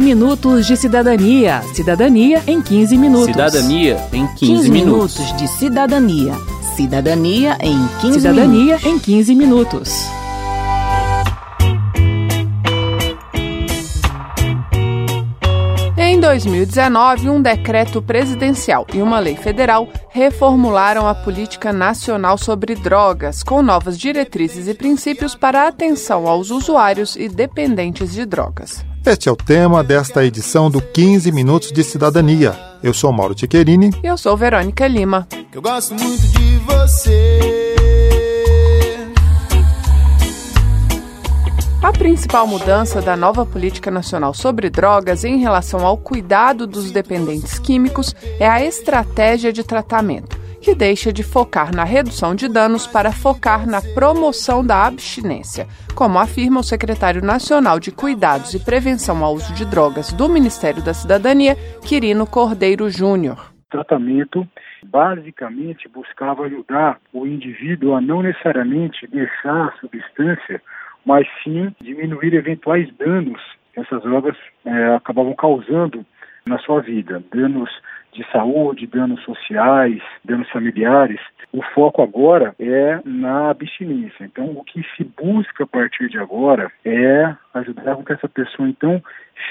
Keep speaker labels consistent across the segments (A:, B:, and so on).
A: 15 minutos de cidadania. Cidadania em 15 minutos.
B: Cidadania em 15,
A: 15
B: minutos.
A: minutos de cidadania. Cidadania em 15
C: Cidadania
A: minutos. em 15 minutos.
C: Em 2019, um decreto presidencial e uma lei federal reformularam a política nacional sobre drogas, com novas diretrizes e princípios para a atenção aos usuários e dependentes de drogas.
D: Este é o tema desta edição do 15 Minutos de Cidadania. Eu sou Mauro Tchequerini.
C: E eu sou Verônica Lima.
E: Eu gosto muito de você.
C: A principal mudança da nova política nacional sobre drogas em relação ao cuidado dos dependentes químicos é a estratégia de tratamento, que deixa de focar na redução de danos para focar na promoção da abstinência, como afirma o secretário nacional de Cuidados e Prevenção ao Uso de Drogas do Ministério da Cidadania, Quirino Cordeiro Júnior.
F: Tratamento basicamente buscava ajudar o indivíduo a não necessariamente deixar a substância mas sim diminuir eventuais danos que essas drogas é, acabavam causando na sua vida, danos de saúde, danos sociais, danos familiares. O foco agora é na abstinência. Então, o que se busca a partir de agora é ajudar com que essa pessoa então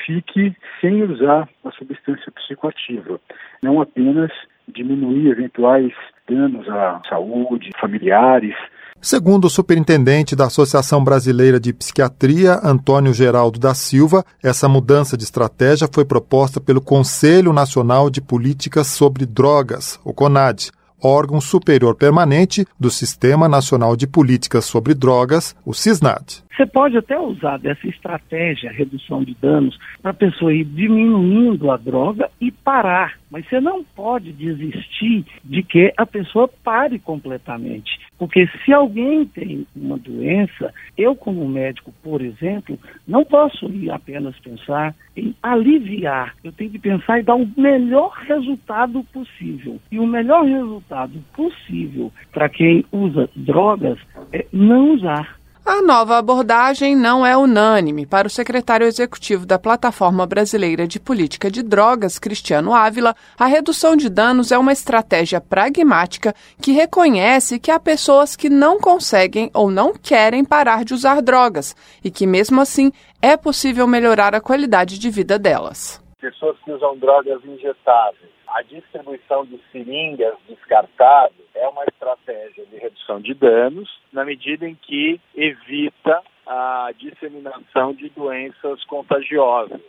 F: fique sem usar a substância psicoativa, não apenas diminuir eventuais danos à saúde, familiares,
D: Segundo o superintendente da Associação Brasileira de Psiquiatria, Antônio Geraldo da Silva, essa mudança de estratégia foi proposta pelo Conselho Nacional de Políticas sobre Drogas, o CONAD, órgão superior permanente do Sistema Nacional de Políticas sobre Drogas, o CISNAD.
G: Você pode até usar dessa estratégia, redução de danos, para a pessoa ir diminuindo a droga e parar. Mas você não pode desistir de que a pessoa pare completamente. Porque se alguém tem uma doença, eu como médico, por exemplo, não posso ir apenas pensar em aliviar. Eu tenho que pensar em dar o melhor resultado possível. E o melhor resultado possível para quem usa drogas é não usar.
C: A nova abordagem não é unânime. Para o secretário executivo da Plataforma Brasileira de Política de Drogas, Cristiano Ávila, a redução de danos é uma estratégia pragmática que reconhece que há pessoas que não conseguem ou não querem parar de usar drogas e que, mesmo assim, é possível melhorar a qualidade de vida delas.
H: Pessoas que usam drogas injetáveis. A distribuição de seringas descartadas é uma estratégia de redução de danos, na medida em que evita a disseminação de doenças contagiosas.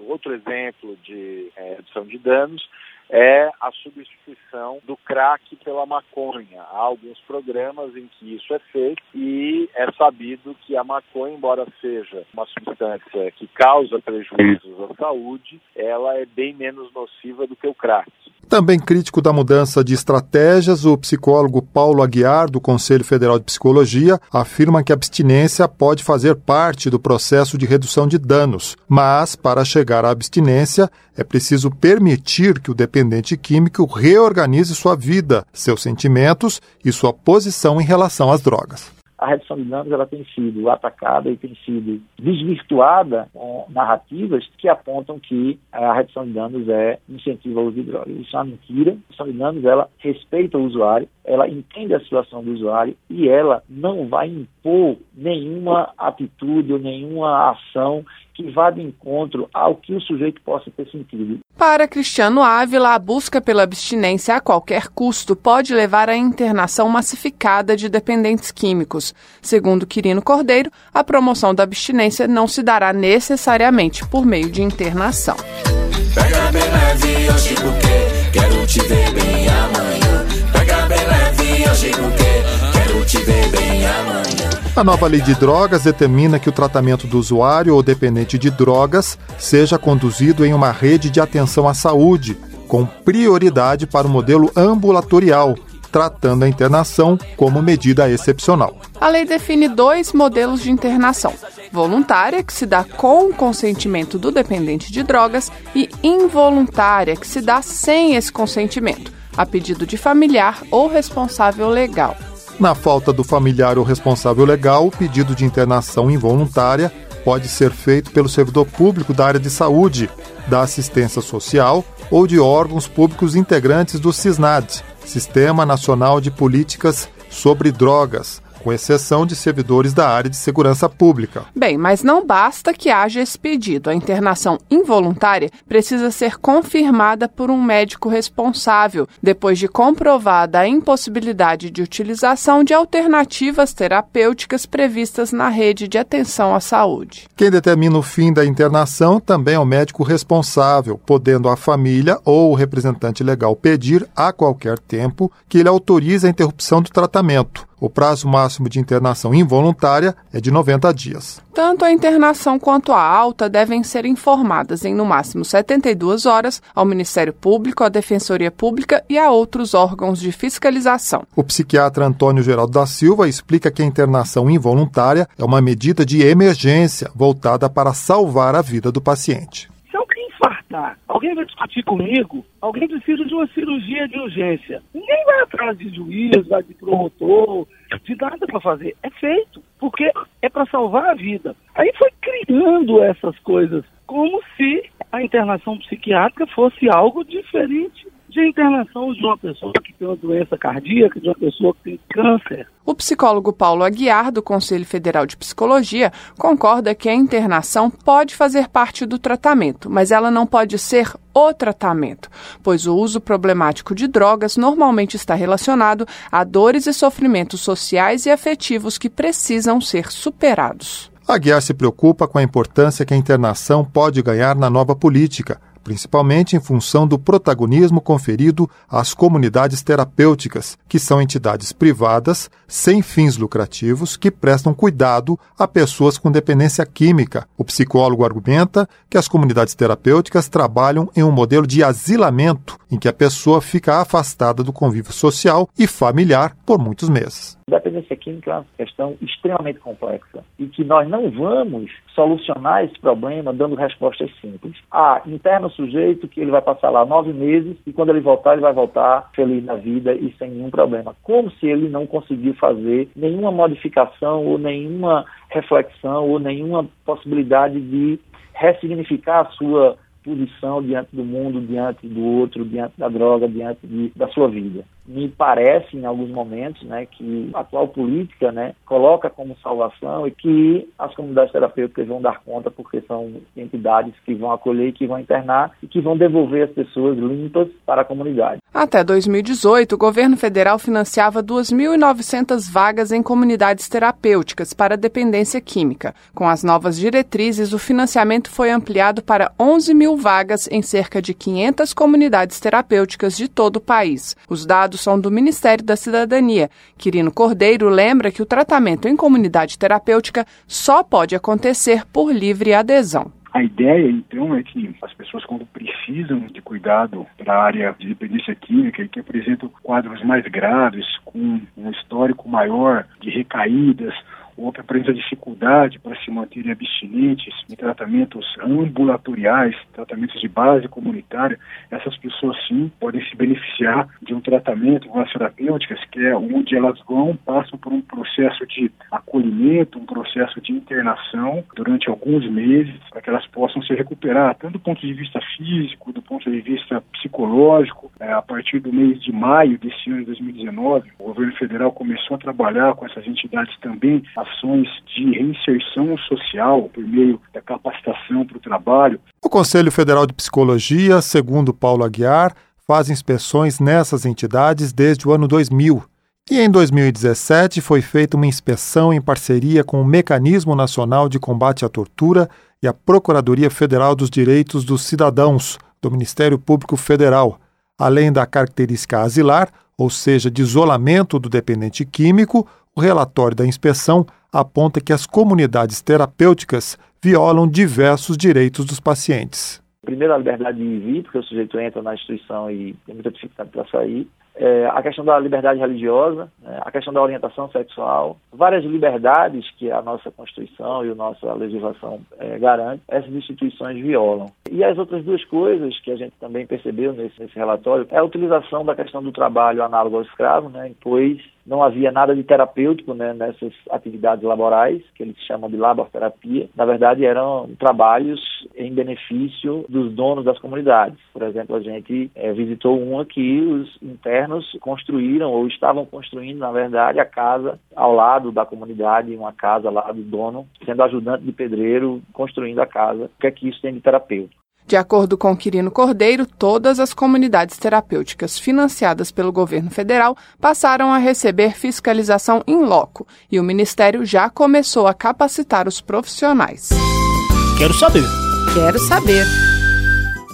H: Outro exemplo de é, redução de danos é a substituição do crack pela maconha. Há alguns programas em que isso é feito e é sabido que a maconha, embora seja uma substância que causa prejuízos à saúde, ela é bem menos nociva do que o crack.
D: Também crítico da mudança de estratégias, o psicólogo Paulo Aguiar, do Conselho Federal de Psicologia, afirma que a abstinência pode fazer parte do processo de redução de danos, mas, para chegar à abstinência, é preciso permitir que o dependente químico reorganize sua vida, seus sentimentos e sua posição em relação às drogas
I: a redução de danos ela tem sido atacada e tem sido desvirtuada com narrativas que apontam que a redução de danos é incentivo ao uso de drogas. Isso é uma mentira. A redução de danos ela respeita o usuário, ela entende a situação do usuário e ela não vai impor nenhuma atitude ou nenhuma ação que vá de encontro ao que o sujeito possa ter sentido.
C: Para Cristiano Ávila, a busca pela abstinência a qualquer custo pode levar à internação massificada de dependentes químicos. Segundo Quirino Cordeiro, a promoção da abstinência não se dará necessariamente por meio de internação.
E: Pega bem leve hoje porque quero te ver bem amanhã. Pega bem leve hoje porque quero te ver bem amanhã.
D: A nova lei de drogas determina que o tratamento do usuário ou dependente de drogas seja conduzido em uma rede de atenção à saúde, com prioridade para o modelo ambulatorial, tratando a internação como medida excepcional.
C: A lei define dois modelos de internação: voluntária, que se dá com o consentimento do dependente de drogas, e involuntária, que se dá sem esse consentimento, a pedido de familiar ou responsável legal.
D: Na falta do familiar ou responsável legal, o pedido de internação involuntária pode ser feito pelo servidor público da área de saúde, da assistência social ou de órgãos públicos integrantes do SISNAD, Sistema Nacional de Políticas sobre Drogas, com exceção de servidores da área de segurança pública.
C: Bem, mas não basta que haja esse pedido. A internação involuntária precisa ser confirmada por um médico responsável, depois de comprovada a impossibilidade de utilização de alternativas terapêuticas previstas na rede de atenção à saúde.
D: Quem determina o fim da internação também é o médico responsável, podendo a família ou o representante legal pedir a qualquer tempo que ele autorize a interrupção do tratamento. O prazo máximo de internação involuntária é de 90 dias.
C: Tanto a internação quanto a alta devem ser informadas em no máximo 72 horas ao Ministério Público, à Defensoria Pública e a outros órgãos de fiscalização.
D: O psiquiatra Antônio Geraldo da Silva explica que a internação involuntária é uma medida de emergência voltada para salvar a vida do paciente
G: infartar, alguém vai discutir comigo, alguém precisa de uma cirurgia de urgência. Ninguém vai atrás de juiz, vai de promotor, de nada para fazer. É feito, porque é para salvar a vida. Aí foi criando essas coisas, como se a internação psiquiátrica fosse algo diferente de internação de uma pessoa que tem uma doença cardíaca, de uma pessoa que tem câncer.
C: O psicólogo Paulo Aguiar, do Conselho Federal de Psicologia, concorda que a internação pode fazer parte do tratamento, mas ela não pode ser o tratamento, pois o uso problemático de drogas normalmente está relacionado a dores e sofrimentos sociais e afetivos que precisam ser superados.
D: Aguiar se preocupa com a importância que a internação pode ganhar na nova política principalmente em função do protagonismo conferido às comunidades terapêuticas, que são entidades privadas sem fins lucrativos que prestam cuidado a pessoas com dependência química. O psicólogo argumenta que as comunidades terapêuticas trabalham em um modelo de asilamento, em que a pessoa fica afastada do convívio social e familiar por muitos meses.
I: Dependência química é uma questão extremamente complexa e que nós não vamos solucionar esse problema dando respostas simples. Ah, interna o sujeito que ele vai passar lá nove meses e quando ele voltar, ele vai voltar feliz na vida e sem nenhum problema. Como se ele não conseguiu fazer nenhuma modificação ou nenhuma reflexão ou nenhuma possibilidade de ressignificar a sua posição diante do mundo, diante do outro, diante da droga, diante de, da sua vida me parece em alguns momentos né, que a atual política né, coloca como salvação e que as comunidades terapêuticas vão dar conta porque são entidades que vão acolher que vão internar e que vão devolver as pessoas limpas para a comunidade.
C: Até 2018, o governo federal financiava 2.900 vagas em comunidades terapêuticas para dependência química. Com as novas diretrizes, o financiamento foi ampliado para 11 mil vagas em cerca de 500 comunidades terapêuticas de todo o país. Os dados dados são do Ministério da Cidadania. Quirino Cordeiro lembra que o tratamento em comunidade terapêutica só pode acontecer por livre adesão.
F: A ideia, então, é que as pessoas, quando precisam de cuidado para a área de dependência química e que apresentam quadros mais graves, com um histórico maior de recaídas ou que apresentam dificuldade para se manterem abstinentes em tratamentos ambulatoriais, tratamentos de base comunitária, essas pessoas sim podem se beneficiar de um tratamento com as terapêuticas, que é onde elas vão, passam por um processo de acolhimento, um processo de internação durante alguns meses, para que elas possam se recuperar, tanto do ponto de vista físico, do ponto de vista psicológico. É, a partir do mês de maio desse ano de 2019, o governo federal começou a trabalhar com essas entidades também ações de reinserção social por meio da capacitação para o trabalho.
D: O Conselho Federal de Psicologia, segundo Paulo Aguiar, faz inspeções nessas entidades desde o ano 2000. E em 2017 foi feita uma inspeção em parceria com o Mecanismo Nacional de Combate à Tortura e a Procuradoria Federal dos Direitos dos Cidadãos, do Ministério Público Federal. Além da característica asilar, ou seja, de isolamento do dependente químico, o relatório da inspeção aponta que as comunidades terapêuticas violam diversos direitos dos pacientes.
I: Primeiro, a liberdade de vir, porque o sujeito entra na instituição e tem muita dificuldade para sair. É, a questão da liberdade religiosa, né, a questão da orientação sexual, várias liberdades que a nossa Constituição e a nossa legislação é, garante, essas instituições violam. E as outras duas coisas que a gente também percebeu nesse, nesse relatório é a utilização da questão do trabalho análogo ao escravo, né, pois não havia nada de terapêutico né, nessas atividades laborais, que eles chamam de laborterapia. Na verdade, eram trabalhos em benefício dos donos das comunidades. Por exemplo, a gente é, visitou uma que os internos construíram ou estavam construindo, na verdade, a casa ao lado da comunidade, uma casa lá do dono, sendo ajudante de pedreiro, construindo a casa. O que é que isso tem de terapêutico?
C: De acordo com Quirino Cordeiro, todas as comunidades terapêuticas financiadas pelo governo federal passaram a receber fiscalização em loco e o Ministério já começou a capacitar os profissionais.
B: Quero saber.
A: Quero saber.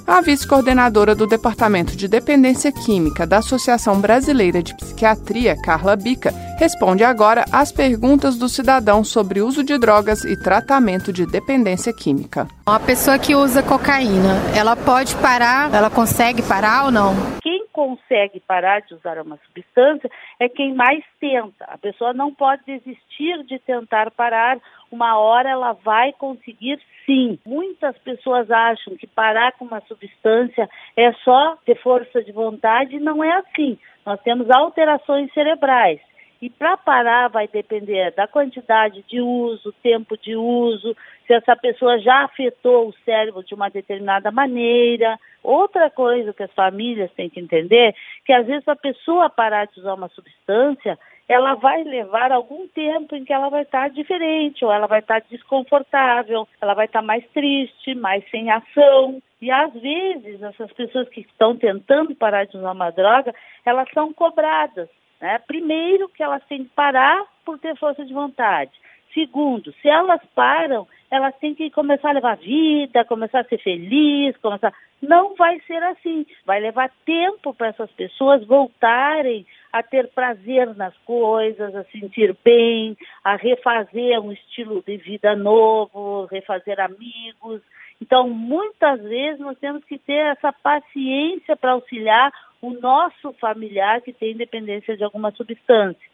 C: A vice-coordenadora do Departamento de Dependência Química da Associação Brasileira de Psiquiatria, Carla Bica, responde agora às perguntas do cidadão sobre uso de drogas e tratamento de dependência química.
J: Uma pessoa que usa cocaína, ela pode parar? Ela consegue parar ou não?
K: Quem consegue parar de usar uma substância é quem mais tenta. A pessoa não pode desistir de tentar parar. Uma hora ela vai conseguir sim. Muitas pessoas acham que parar com uma substância é só ter força de vontade. Não é assim. Nós temos alterações cerebrais. E para parar vai depender da quantidade de uso, tempo de uso, se essa pessoa já afetou o cérebro de uma determinada maneira. Outra coisa que as famílias têm que entender, que às vezes a pessoa parar de usar uma substância, ela vai levar algum tempo em que ela vai estar diferente, ou ela vai estar desconfortável, ela vai estar mais triste, mais sem ação. E às vezes essas pessoas que estão tentando parar de usar uma droga, elas são cobradas. Né? Primeiro, que elas têm que parar por ter força de vontade. Segundo, se elas param, elas têm que começar a levar vida, começar a ser feliz, começar. Não vai ser assim. Vai levar tempo para essas pessoas voltarem a ter prazer nas coisas, a sentir bem, a refazer um estilo de vida novo, refazer amigos. Então, muitas vezes nós temos que ter essa paciência para auxiliar o nosso familiar que tem dependência de alguma substância.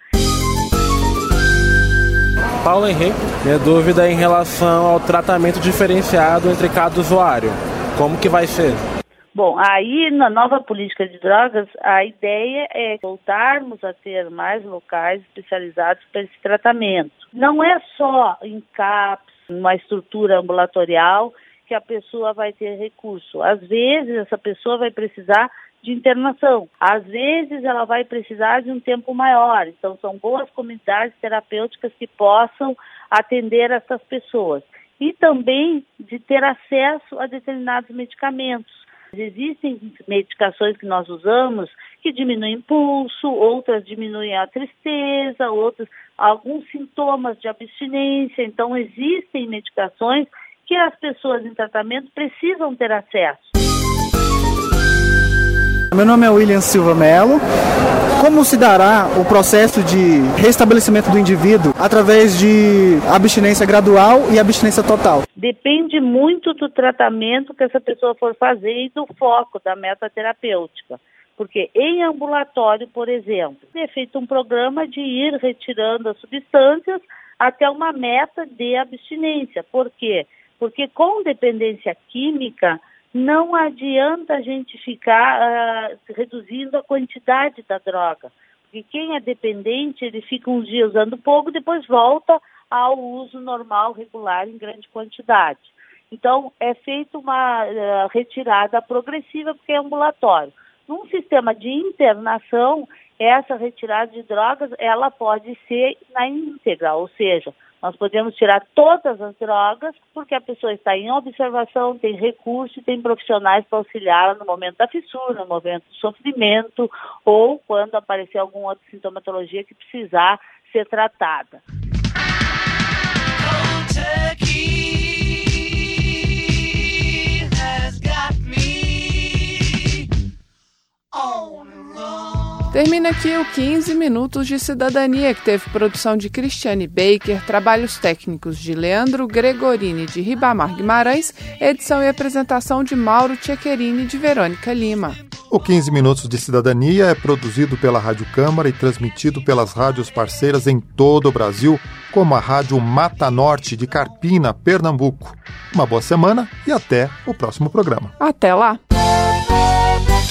B: Paulo Henrique, minha dúvida é em relação ao tratamento diferenciado entre cada usuário. Como que vai ser?
K: Bom, aí na nova política de drogas, a ideia é voltarmos a ter mais locais especializados para esse tratamento. Não é só em CAPS, uma estrutura ambulatorial, que a pessoa vai ter recurso. Às vezes, essa pessoa vai precisar de internação. Às vezes ela vai precisar de um tempo maior. Então são boas comunidades terapêuticas que possam atender essas pessoas. E também de ter acesso a determinados medicamentos. Existem medicações que nós usamos que diminuem pulso, outras diminuem a tristeza, outras alguns sintomas de abstinência. Então existem medicações que as pessoas em tratamento precisam ter acesso.
L: Meu nome é William Silva Melo. Como se dará o processo de restabelecimento do indivíduo através de abstinência gradual e abstinência total?
K: Depende muito do tratamento que essa pessoa for fazer e do foco da meta terapêutica. Porque em ambulatório, por exemplo, é feito um programa de ir retirando as substâncias até uma meta de abstinência. Por quê? Porque com dependência química, não adianta a gente ficar uh, reduzindo a quantidade da droga. Porque quem é dependente, ele fica uns dias usando pouco, depois volta ao uso normal, regular, em grande quantidade. Então, é feita uma uh, retirada progressiva, porque é ambulatório. Num sistema de internação, essa retirada de drogas, ela pode ser na íntegra, ou seja, nós podemos tirar todas as drogas, porque a pessoa está em observação, tem recurso, tem profissionais para auxiliar no momento da fissura, no momento do sofrimento, ou quando aparecer alguma outra sintomatologia que precisar ser tratada.
C: Termina aqui o 15 Minutos de Cidadania, que teve produção de Cristiane Baker, trabalhos técnicos de Leandro Gregorini de Ribamar Guimarães, edição e apresentação de Mauro Tchequerini de Verônica Lima.
D: O 15 Minutos de Cidadania é produzido pela Rádio Câmara e transmitido pelas rádios parceiras em todo o Brasil, como a Rádio Mata Norte de Carpina, Pernambuco. Uma boa semana e até o próximo programa.
C: Até lá!